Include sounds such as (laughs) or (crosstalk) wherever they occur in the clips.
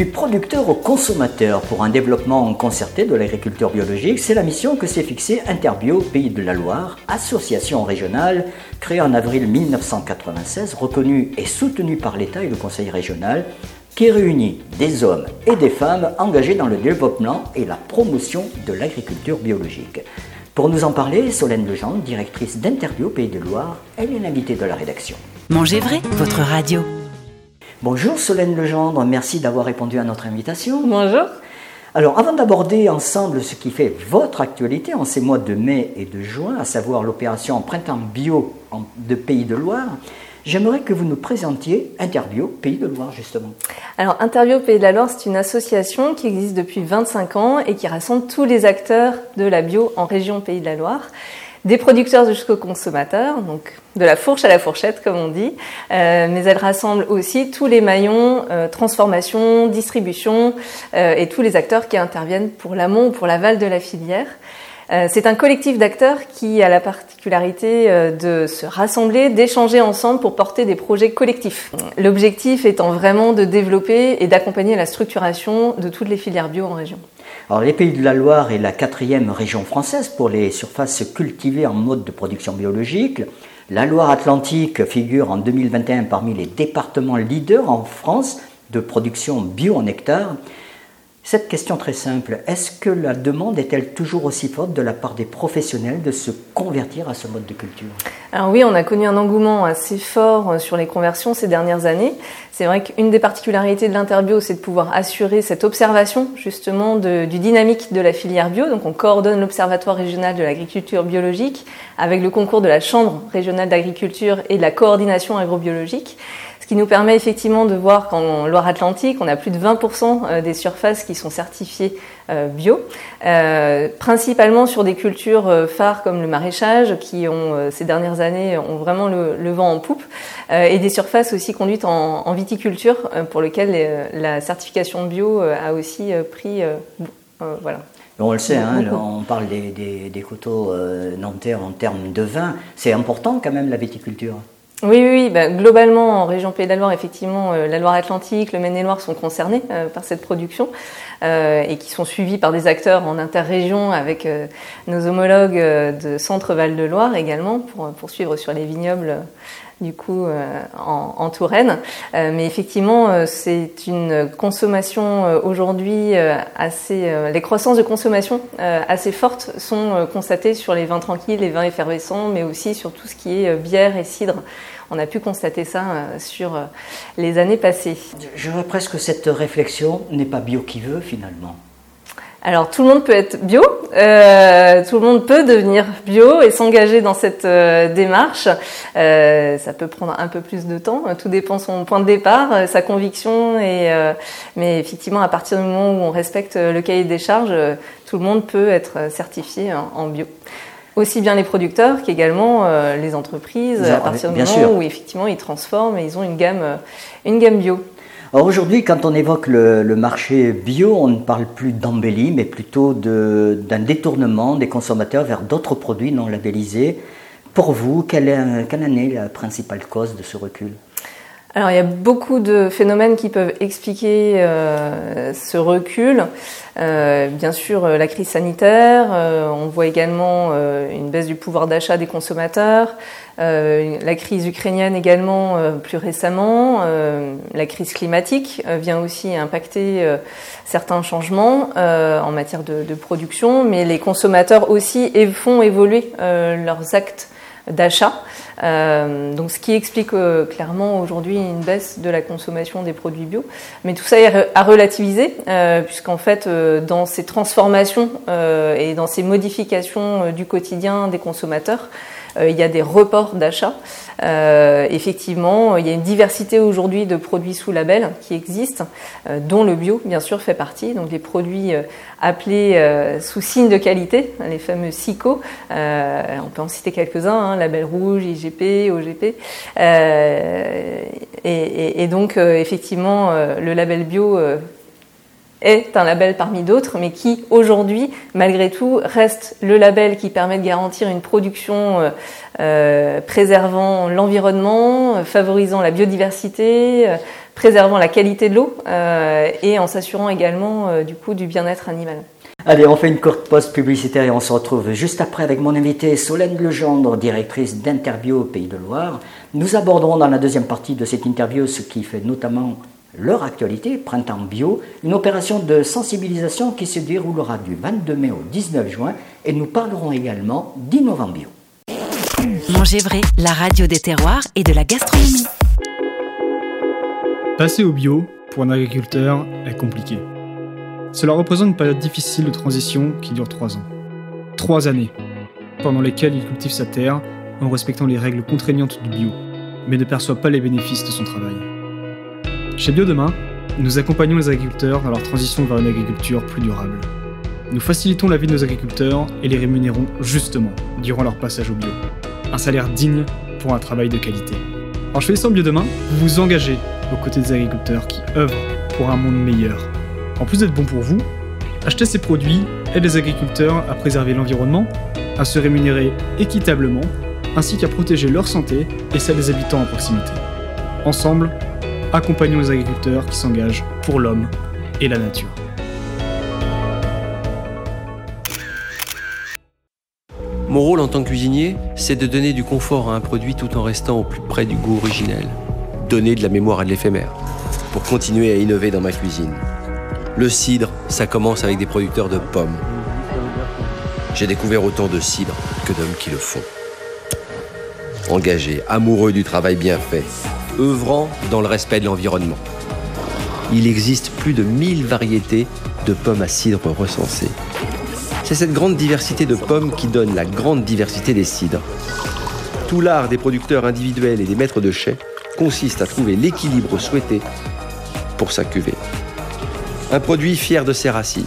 Du producteur au consommateur pour un développement concerté de l'agriculture biologique, c'est la mission que s'est fixée Interbio Pays de la Loire, association régionale créée en avril 1996, reconnue et soutenue par l'État et le Conseil régional, qui réunit des hommes et des femmes engagés dans le développement et la promotion de l'agriculture biologique. Pour nous en parler, Solène Legendre, directrice d'Interbio Pays de Loire, elle est l'invitée de la rédaction. Mangez vrai, votre radio. Bonjour Solène Legendre, merci d'avoir répondu à notre invitation. Bonjour. Alors avant d'aborder ensemble ce qui fait votre actualité en ces mois de mai et de juin, à savoir l'opération Printemps Bio de Pays de Loire, j'aimerais que vous nous présentiez Interbio Pays de Loire justement. Alors Interbio Pays de la Loire, c'est une association qui existe depuis 25 ans et qui rassemble tous les acteurs de la bio en région Pays de la Loire des producteurs jusqu'aux consommateurs, donc de la fourche à la fourchette comme on dit, euh, mais elle rassemble aussi tous les maillons euh, transformation, distribution euh, et tous les acteurs qui interviennent pour l'amont ou pour l'aval de la filière. C'est un collectif d'acteurs qui a la particularité de se rassembler, d'échanger ensemble pour porter des projets collectifs. L'objectif étant vraiment de développer et d'accompagner la structuration de toutes les filières bio en région. Alors, les Pays de la Loire est la quatrième région française pour les surfaces cultivées en mode de production biologique. La Loire-Atlantique figure en 2021 parmi les départements leaders en France de production bio en hectare. Cette question très simple, est-ce que la demande est-elle toujours aussi forte de la part des professionnels de se convertir à ce mode de culture? Alors oui, on a connu un engouement assez fort euh, sur les conversions ces dernières années. C'est vrai qu'une des particularités de l'interbio, c'est de pouvoir assurer cette observation justement du dynamique de la filière bio. Donc on coordonne l'Observatoire régional de l'agriculture biologique avec le concours de la Chambre régionale d'agriculture et de la coordination agrobiologique qui nous permet effectivement de voir qu'en Loire-Atlantique, on a plus de 20% euh, des surfaces qui sont certifiées euh, bio, euh, principalement sur des cultures phares comme le maraîchage, qui ont ces dernières années ont vraiment le, vent en poupe, et des surfaces aussi conduites en, viticulture, pour lesquelles la certification bio a aussi pris, voilà. On le sait, hein, on parle des, des, des coteaux nanterres en termes de vin. C'est important quand même la viticulture. Oui, oui, oui. Bah, globalement, en région Pays de la Loire, effectivement, euh, la Loire-Atlantique, le Maine-et-Loire sont concernés euh, par cette production euh, et qui sont suivis par des acteurs en interrégion avec nos homologues de Centre-Val de Loire également pour poursuivre sur les vignobles du coup en, en, Touraine. mais effectivement, c'est une consommation aujourd'hui assez. les croissances de consommation assez fortes sont constatées sur les vins tranquilles, les vins effervescents, mais aussi sur tout ce qui est bière et cidre. On a pu constater ça euh, sur euh, les années passées. J'aurais presque cette réflexion, n'est pas bio qui veut finalement. Alors tout le monde peut être bio, euh, tout le monde peut devenir bio et s'engager dans cette démarche. ça peut prendre un peu plus de temps, tout dépend son point de départ, sa conviction. Et, mais effectivement, à partir du moment où on respecte le cahier des charges, tout le monde peut être certifié en bio aussi bien les producteurs qu'également euh, les entreprises, à partir du moment où effectivement ils transforment et ils ont une gamme, euh, une gamme bio. Aujourd'hui, quand on évoque le, marché bio, on ne parle plus d'embellie, mais plutôt d'un détournement des consommateurs vers d'autres produits non labellisés. Pour vous, quelle, quelle est la principale cause de ce recul? Alors il y a beaucoup de phénomènes qui peuvent expliquer euh, ce recul. Euh, bien sûr euh, la crise sanitaire, on voit également une baisse du pouvoir d'achat des consommateurs, la crise ukrainienne également plus récemment, la crise climatique vient aussi impacter certains changements en matière de, de, production, mais les consommateurs aussi font évoluer leurs actes d'achat. Euh, donc, ce qui explique euh, clairement aujourd'hui une baisse de la consommation des produits bio. Mais tout ça est à relativiser, euh, puisqu'en fait, dans ces transformations et dans ces modifications du quotidien des consommateurs, il y a des reports d'achat. Euh, effectivement, il y a une diversité aujourd'hui de produits sous label qui existent, dont le bio, bien sûr, fait partie. Donc, des produits appelés sous signe de qualité, les fameux SICO. on peut en citer quelques-uns, hein, label rouge, IGP, OGP. Et, et, donc, effectivement, le label bio est un label parmi d'autres, mais qui aujourd'hui, malgré tout, reste le label qui permet de garantir une production euh, euh préservant l'environnement, favorisant la biodiversité, euh, préservant la qualité de l'eau et en s'assurant également du bien-être animal. Allez, on fait une courte pause publicitaire et on se retrouve juste après avec mon invité Solène Legendre, directrice d'Interbio Pays de Loire. Nous aborderons dans la deuxième partie de cette interview ce qui fait notamment leur actualité, Printemps Bio, une opération de sensibilisation qui se déroulera du 22 mai au 19 juin et nous parlerons également d'Innovant Bio. Manger vrai, la radio des terroirs et de la gastronomie. Passer au bio, pour un agriculteur, est compliqué. Cela représente une période difficile de transition qui dure trois ans. Trois années, pendant lesquelles il cultive sa terre en respectant les règles contraignantes du bio, mais ne perçoit pas les bénéfices de son travail. Chez Biodemain, nous accompagnons les agriculteurs dans leur transition vers une agriculture plus durable. Nous facilitons la vie de nos agriculteurs et les rémunérons justement durant leur passage au bio. Un salaire digne pour un travail de qualité. En choisissant Biodemain, vous vous engagez aux côtés des agriculteurs qui œuvrent pour un monde meilleur. En plus d'être bon pour vous, acheter ces produits aide les agriculteurs à préserver l'environnement, à se rémunérer équitablement, ainsi qu'à protéger leur santé et celle des habitants en proximité. Ensemble, accompagnons les agriculteurs qui s'engagent pour l'homme et la nature. Mon rôle en tant que cuisinier, c'est de donner du confort à un produit tout en restant au plus près du goût originel. Donner de la mémoire à de l'éphémère, pour continuer à innover dans ma cuisine. Le cidre, ça commence avec des producteurs de pommes. J'ai découvert autant de cidre que d'hommes qui le font. Engagés, amoureux du travail bien fait, œuvrant dans le respect de l'environnement. Il existe plus de 1000 variétés de pommes à cidre recensées. C'est cette grande diversité de pommes qui donne la grande diversité des cidres. Tout l'art des producteurs individuels et des maîtres de chais consiste à trouver l'équilibre souhaité pour sa cuvée. Un produit fier de ses racines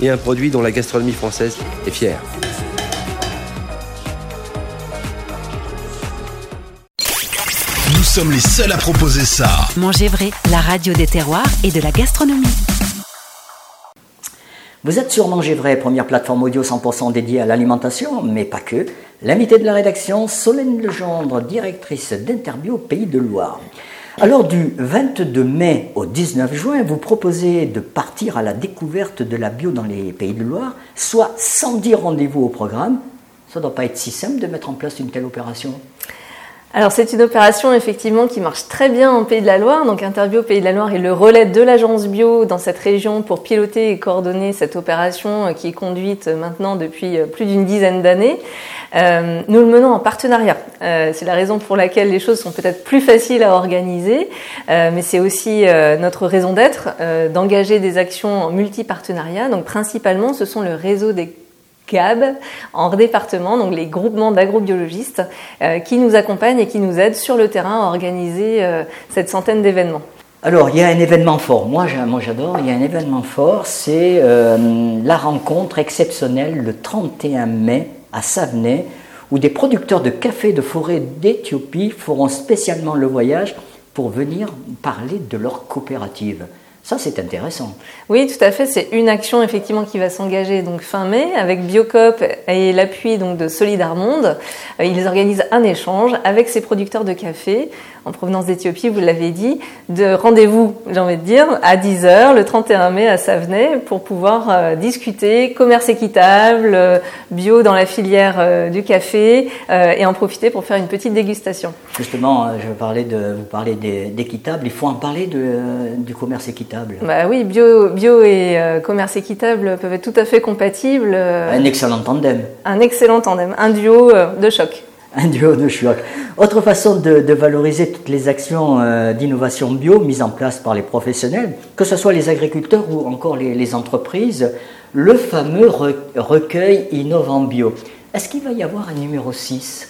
et un produit dont la gastronomie française est fière. Sommes les seuls à proposer ça. Manger vrai, la radio des terroirs et de la gastronomie. Vous êtes sur Manger Vrai, première plateforme audio 100% dédiée à l'alimentation, mais pas que. L'invité de la rédaction, Solène Legendre, directrice d'Interbio Pays de Loire. Alors du 22 mai au 19 juin, vous proposez de partir à la découverte de la bio dans les Pays de Loire, soit 110 rendez-vous au programme. Ça ne doit pas être si simple de mettre en place une telle opération alors c'est une opération effectivement qui marche très bien en Pays de la Loire. Donc Interview Pays de la Loire est le relais de l'agence bio dans cette région pour piloter et coordonner cette opération euh, qui est conduite maintenant depuis euh, plus d'une dizaine d'années. Euh, nous le menons en partenariat. c'est la raison pour laquelle les choses sont peut-être plus faciles à organiser, mais c'est aussi notre raison d'être d'engager des actions en multi-partenariat. Donc principalement, ce sont le réseau des GAB en département, donc les groupements d'agrobiologistes euh, qui nous accompagnent et qui nous aident sur le terrain à organiser euh, cette centaine d'événements. Alors, il y a un événement fort. Moi, j'adore. Il y a un événement fort. C'est euh, la rencontre exceptionnelle le 31 mai à Savenay, où des producteurs de café de forêt d'Éthiopie feront spécialement le voyage pour venir parler de leur coopérative. Ça, c'est intéressant. Oui, tout à fait. C'est une action effectivement qui va s'engager donc fin mai avec Biocop et l'appui donc de Solidarmonde. Euh, ils organisent un échange avec ces producteurs de café en provenance d'Éthiopie, vous l'avez dit, de rendez-vous, j'ai envie de dire, à 10h le 31 mai à Savenay pour pouvoir euh, discuter commerce équitable, euh, bio dans la filière du café et en profiter pour faire une petite dégustation. Justement, je parlais de vous parler d'équitable, il faut en parler de, du commerce équitable. Bah oui, bio, bio et euh, commerce équitable peuvent être tout à fait compatibles. Euh, un excellent tandem. Un excellent tandem, un duo euh, de choc. Un duo de choc. Autre façon de, valoriser toutes les actions d'innovation bio mises en place par les professionnels, que ce soit les agriculteurs ou encore les, les entreprises, le fameux recueil Innovant Bio. Est-ce qu'il va y avoir un numéro 6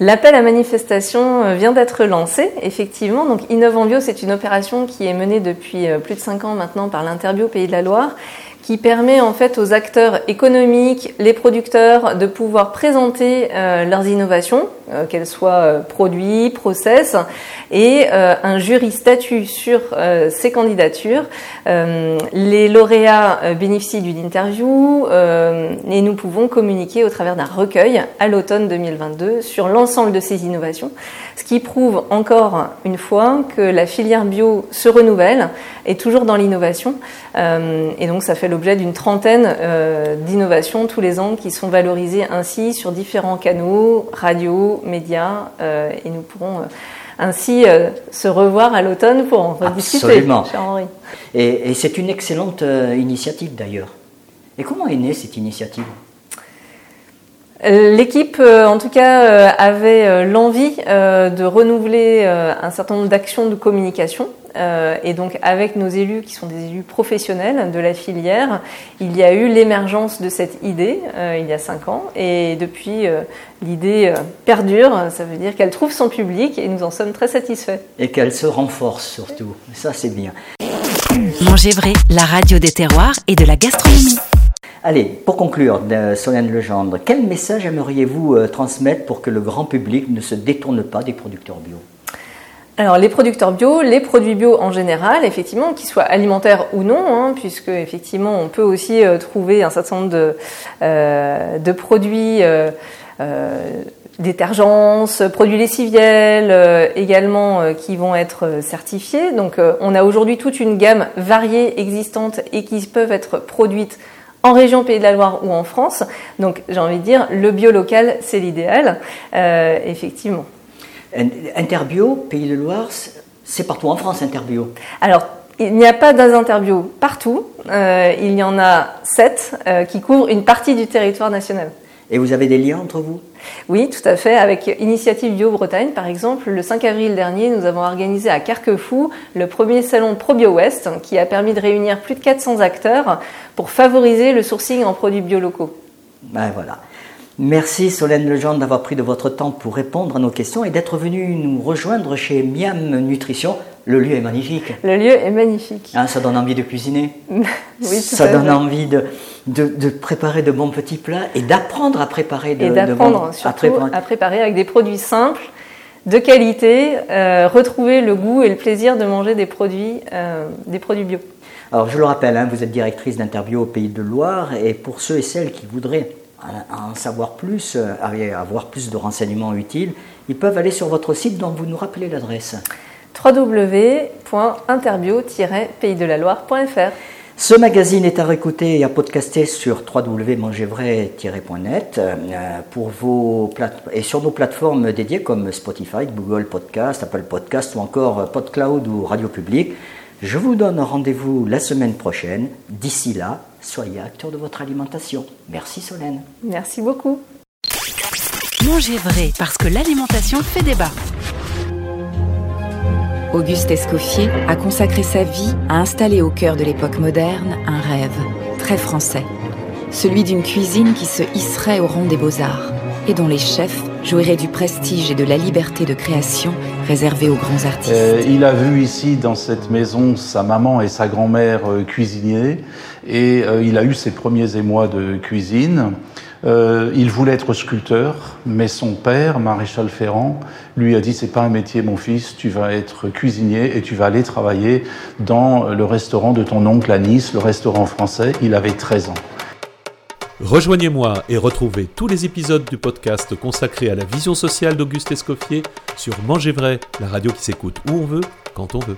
L'appel à manifestation euh, vient d'être lancé, effectivement. Donc, Innovant Bio, c'est une opération qui est menée depuis euh, plus de 5 ans maintenant par l'Interbio Pays de la Loire, qui permet en fait aux acteurs économiques, les producteurs, de pouvoir présenter euh, leurs innovations, euh, qu'elles soient euh, produits, process, et un jury statue sur ces candidatures. les lauréats bénéficient d'une interview et nous pouvons communiquer au travers d'un recueil à l'automne 2022 sur l'ensemble de ces innovations, ce qui prouve encore une fois que la filière bio se renouvelle et toujours dans l'innovation. et donc ça fait l'objet d'une trentaine euh, d'innovations tous les ans qui sont valorisées ainsi sur différents canaux, radio, médias, euh, et nous pourrons euh, ainsi se revoir à l'automne pour en rediscuter. Absolument. Henri. Et, et c'est une excellente initiative d'ailleurs. Et comment est née cette initiative? L'équipe, en tout cas, avait l'envie de renouveler un certain nombre d'actions de communication et donc avec nos élus qui sont des élus professionnels de la filière, il y a eu l'émergence de cette idée euh, il y a cinq ans et depuis euh, l'idée perdure, ça veut dire qu'elle trouve son public et nous en sommes très satisfaits. Et qu'elle se renforce surtout, ça c'est bien. Mangez vrai, la radio des terroirs et de la gastronomie. Allez, pour conclure, Solène Legendre, quel message aimeriez-vous transmettre pour que le grand public ne se détourne pas des producteurs bio? Alors les producteurs bio, les produits bio en général, effectivement, qu'ils soient alimentaires ou non, hein, puisque effectivement on peut aussi euh, trouver un certain nombre de, euh, produits euh, euh détergents, produits lessiviels également qui vont être certifiés. Donc on a aujourd'hui toute une gamme variée existante et qui peuvent être produites en région Pays de la Loire ou en France. Donc j'ai envie de dire le bio local c'est l'idéal, effectivement. Interbio, Pays de Loire, c'est partout en France, Interbio Alors, il n'y a pas d'interbio partout. Euh, il y en a sept euh, qui couvrent une partie du territoire national. Et vous avez des liens entre vous? Oui, tout à fait. Avec Initiative Bio Bretagne, par exemple, le 5 avril dernier, nous avons organisé à Carquefou le premier salon ProBio West qui a permis de réunir plus de 400 acteurs pour favoriser le sourcing en produits bio locaux. Ben voilà. Merci Solène Legendre d'avoir pris de votre temps pour répondre à nos questions et d'être venue nous rejoindre chez Miam Nutrition. Le lieu est magnifique. Le lieu est magnifique. Ah, ça donne envie de cuisiner. (laughs) oui, ça donne envie de, de, préparer de bons petits plats et d'apprendre à préparer de, et d'apprendre surtout à préparer. avec des produits simples, de qualité, euh, retrouver le goût et le plaisir de manger des produits, euh, des produits bio. Alors je le rappelle, hein, vous êtes directrice d'Interbio au Pays de Loire et pour ceux et celles qui voudraient à en savoir plus, euh, à avoir plus de renseignements utiles, ils peuvent aller sur votre site dont vous nous rappelez l'adresse www.interbio-paysdelaloire.fr ce magazine est à réécouter et à podcaster sur www.mangervray-net euh, pour vos et sur nos plateformes dédiées comme Spotify, Google Podcast, Apple Podcast ou encore PodCloud ou Radio Public. Je vous donne rendez-vous la semaine prochaine. D'ici là, soyez acteur de votre alimentation. Merci Solène. Merci beaucoup. Mangez vrai parce que l'alimentation fait débat. Auguste Escoffier a consacré sa vie à installer au cœur de l'époque moderne un rêve très français, celui d'une cuisine qui se hisserait au rang des beaux-arts et dont les chefs jouiraient du prestige et de la liberté de création réservés aux grands artistes. Euh, il a vu ici dans cette maison sa maman et sa grand-mère euh, cuisinier et euh, il a eu ses premiers émois de cuisine. il voulait être sculpteur, mais son père, maréchal Ferrand, lui a dit c'est pas un métier mon fils, tu vas être cuisinier et tu vas aller travailler dans le restaurant de ton oncle à Nice, le restaurant français. Il avait 13 ans. Rejoignez-moi et retrouvez tous les épisodes du podcast consacré à la vision sociale d'Auguste Escoffier sur Manger Vrai, la radio qui s'écoute où on veut, quand on veut.